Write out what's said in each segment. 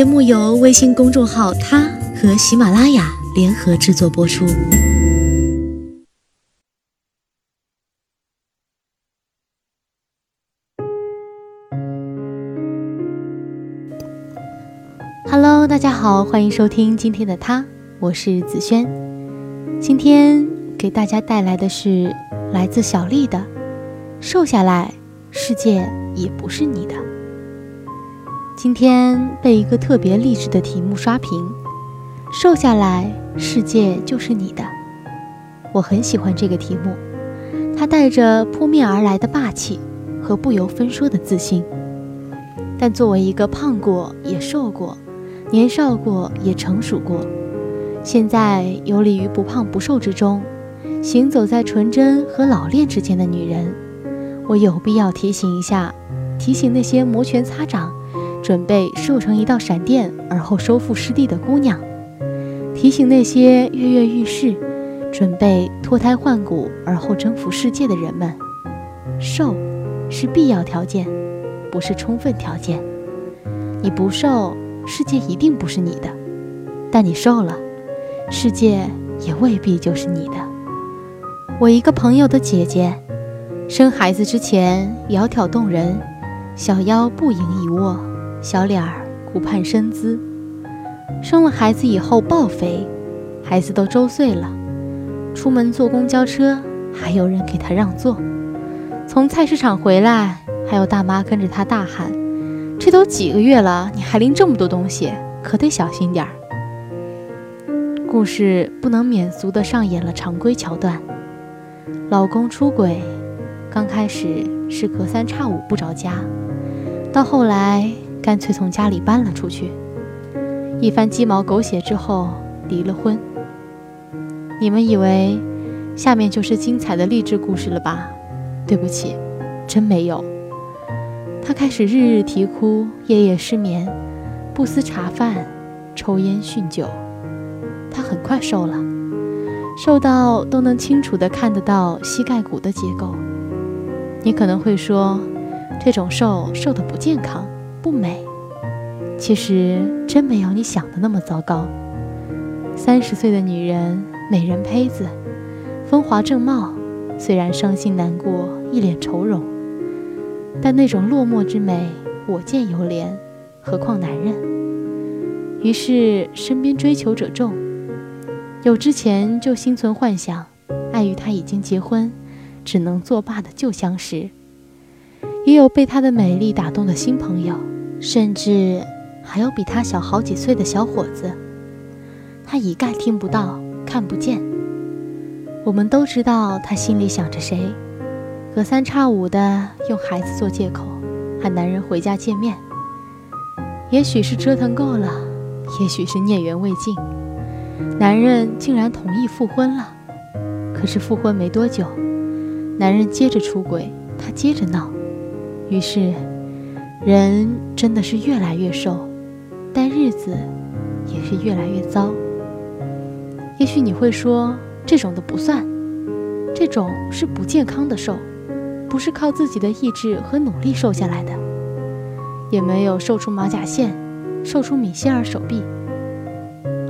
节目由微信公众号“他”和喜马拉雅联合制作播出。Hello，大家好，欢迎收听今天的他，我是子轩。今天给大家带来的是来自小丽的《瘦下来，世界也不是你的》。今天被一个特别励志的题目刷屏，瘦下来，世界就是你的。我很喜欢这个题目，它带着扑面而来的霸气和不由分说的自信。但作为一个胖过也瘦过、年少过也成熟过，现在游离于不胖不瘦之中，行走在纯真和老练之间的女人，我有必要提醒一下，提醒那些摩拳擦掌。准备瘦成一道闪电，而后收复失地的姑娘，提醒那些跃跃欲试、准备脱胎换骨而后征服世界的人们：瘦是必要条件，不是充分条件。你不瘦，世界一定不是你的；但你瘦了，世界也未必就是你的。我一个朋友的姐姐，生孩子之前窈窕动人，小腰不盈一握。小脸儿顾盼身姿，生了孩子以后暴肥，孩子都周岁了，出门坐公交车还有人给他让座，从菜市场回来还有大妈跟着他大喊：“这都几个月了，你还拎这么多东西，可得小心点儿。”故事不能免俗地上演了常规桥段，老公出轨，刚开始是隔三差五不着家，到后来。干脆从家里搬了出去，一番鸡毛狗血之后离了婚。你们以为下面就是精彩的励志故事了吧？对不起，真没有。他开始日日啼哭，夜夜失眠，不思茶饭，抽烟酗酒。他很快瘦了，瘦到都能清楚地看得到膝盖骨的结构。你可能会说，这种瘦瘦的不健康。不美，其实真没有你想的那么糟糕。三十岁的女人，美人胚子，风华正茂，虽然伤心难过，一脸愁容，但那种落寞之美，我见犹怜，何况男人？于是身边追求者众，有之前就心存幻想，碍于他已经结婚，只能作罢的旧相识，也有被她的美丽打动的新朋友。甚至还有比他小好几岁的小伙子，他一概听不到、看不见。我们都知道他心里想着谁，隔三差五的用孩子做借口喊男人回家见面。也许是折腾够了，也许是孽缘未尽，男人竟然同意复婚了。可是复婚没多久，男人接着出轨，他接着闹，于是。人真的是越来越瘦，但日子也是越来越糟。也许你会说，这种的不算，这种是不健康的瘦，不是靠自己的意志和努力瘦下来的，也没有瘦出马甲线，瘦出米歇尔手臂。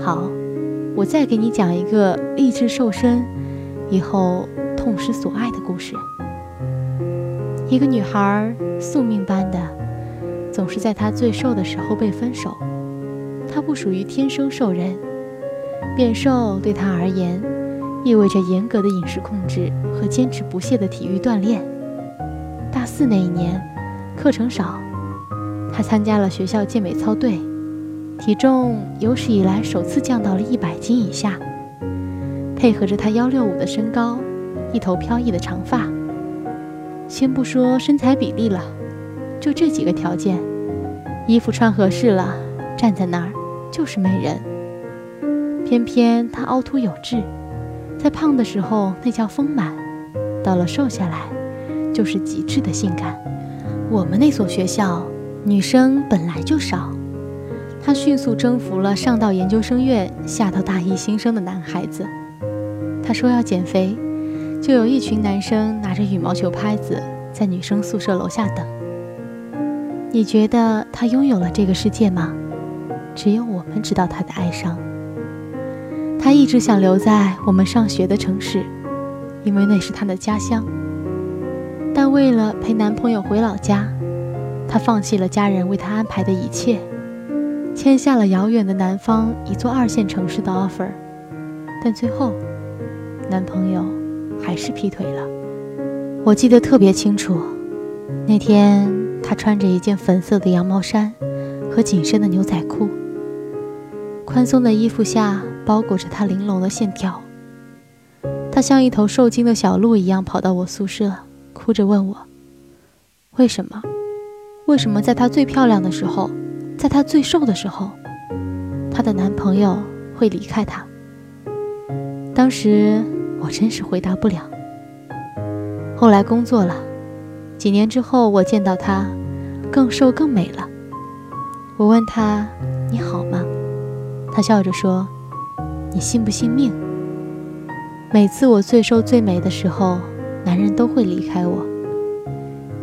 好，我再给你讲一个励志瘦身以后痛失所爱的故事。一个女孩宿命般的。总是在她最瘦的时候被分手。她不属于天生瘦人，变瘦对她而言，意味着严格的饮食控制和坚持不懈的体育锻炼。大四那一年，课程少，她参加了学校健美操队，体重有史以来首次降到了一百斤以下。配合着她幺六五的身高，一头飘逸的长发，先不说身材比例了。就这几个条件，衣服穿合适了，站在那儿就是美人。偏偏她凹凸有致，在胖的时候那叫丰满，到了瘦下来，就是极致的性感。我们那所学校女生本来就少，她迅速征服了上到研究生院、下到大一新生的男孩子。她说要减肥，就有一群男生拿着羽毛球拍子在女生宿舍楼下等。你觉得他拥有了这个世界吗？只有我们知道他的哀伤。他一直想留在我们上学的城市，因为那是他的家乡。但为了陪男朋友回老家，她放弃了家人为她安排的一切，签下了遥远的南方一座二线城市的 offer。但最后，男朋友还是劈腿了。我记得特别清楚，那天他穿着一件粉色的羊毛衫和紧身的牛仔裤，宽松的衣服下包裹着他玲珑的线条。他像一头受惊的小鹿一样跑到我宿舍，哭着问我：“为什么？为什么在她最漂亮的时候，在她最瘦的时候，她的男朋友会离开她？”当时我真是回答不了。后来工作了，几年之后我见到她，更瘦更美了。我问她：“你好吗？”她笑着说：“你信不信命？每次我最瘦最美的时候，男人都会离开我。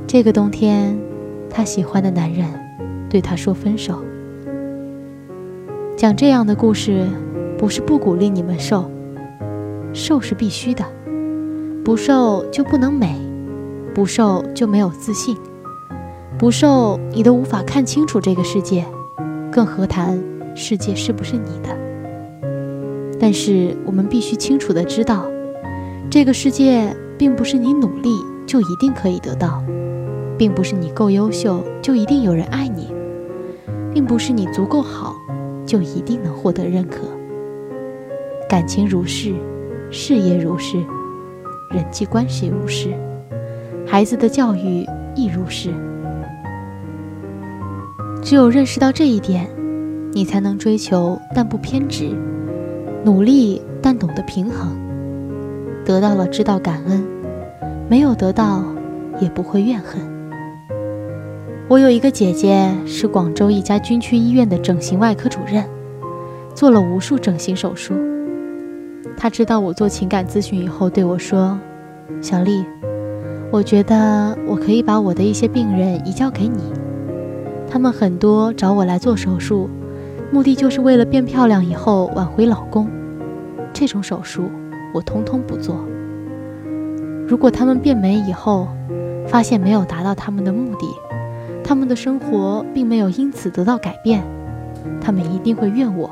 这个冬天，她喜欢的男人对她说分手。讲这样的故事，不是不鼓励你们瘦。”瘦是必须的，不瘦就不能美，不瘦就没有自信，不瘦你都无法看清楚这个世界，更何谈世界是不是你的？但是我们必须清楚的知道，这个世界并不是你努力就一定可以得到，并不是你够优秀就一定有人爱你，并不是你足够好就一定能获得认可。感情如是。事业如是，人际关系如是，孩子的教育亦如是。只有认识到这一点，你才能追求但不偏执，努力但懂得平衡。得到了知道感恩，没有得到也不会怨恨。我有一个姐姐，是广州一家军区医院的整形外科主任，做了无数整形手术。他知道我做情感咨询以后，对我说：“小丽，我觉得我可以把我的一些病人移交给你。他们很多找我来做手术，目的就是为了变漂亮以后挽回老公。这种手术我通通不做。如果他们变美以后，发现没有达到他们的目的，他们的生活并没有因此得到改变，他们一定会怨我。”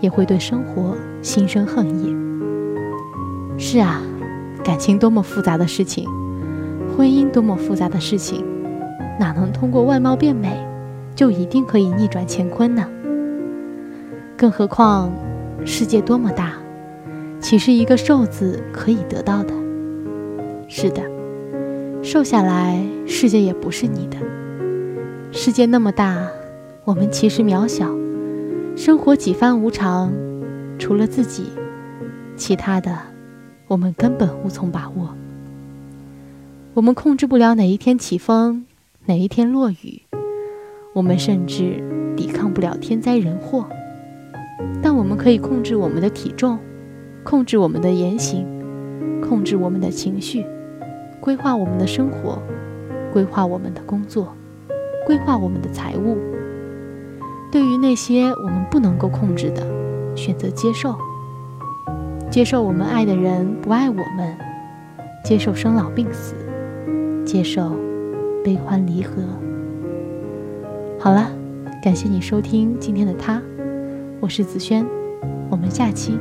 也会对生活心生恨意。是啊，感情多么复杂的事情，婚姻多么复杂的事情，哪能通过外貌变美就一定可以逆转乾坤呢？更何况，世界多么大，岂是一个瘦字可以得到的？是的，瘦下来，世界也不是你的。世界那么大，我们其实渺小。生活几番无常，除了自己，其他的我们根本无从把握。我们控制不了哪一天起风，哪一天落雨，我们甚至抵抗不了天灾人祸。但我们可以控制我们的体重，控制我们的言行，控制我们的情绪，规划我们的生活，规划我们的工作，规划我们的财务。对于那些我们不能够控制的，选择接受，接受我们爱的人不爱我们，接受生老病死，接受悲欢离合。好了，感谢你收听今天的他，我是子轩，我们下期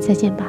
再见吧。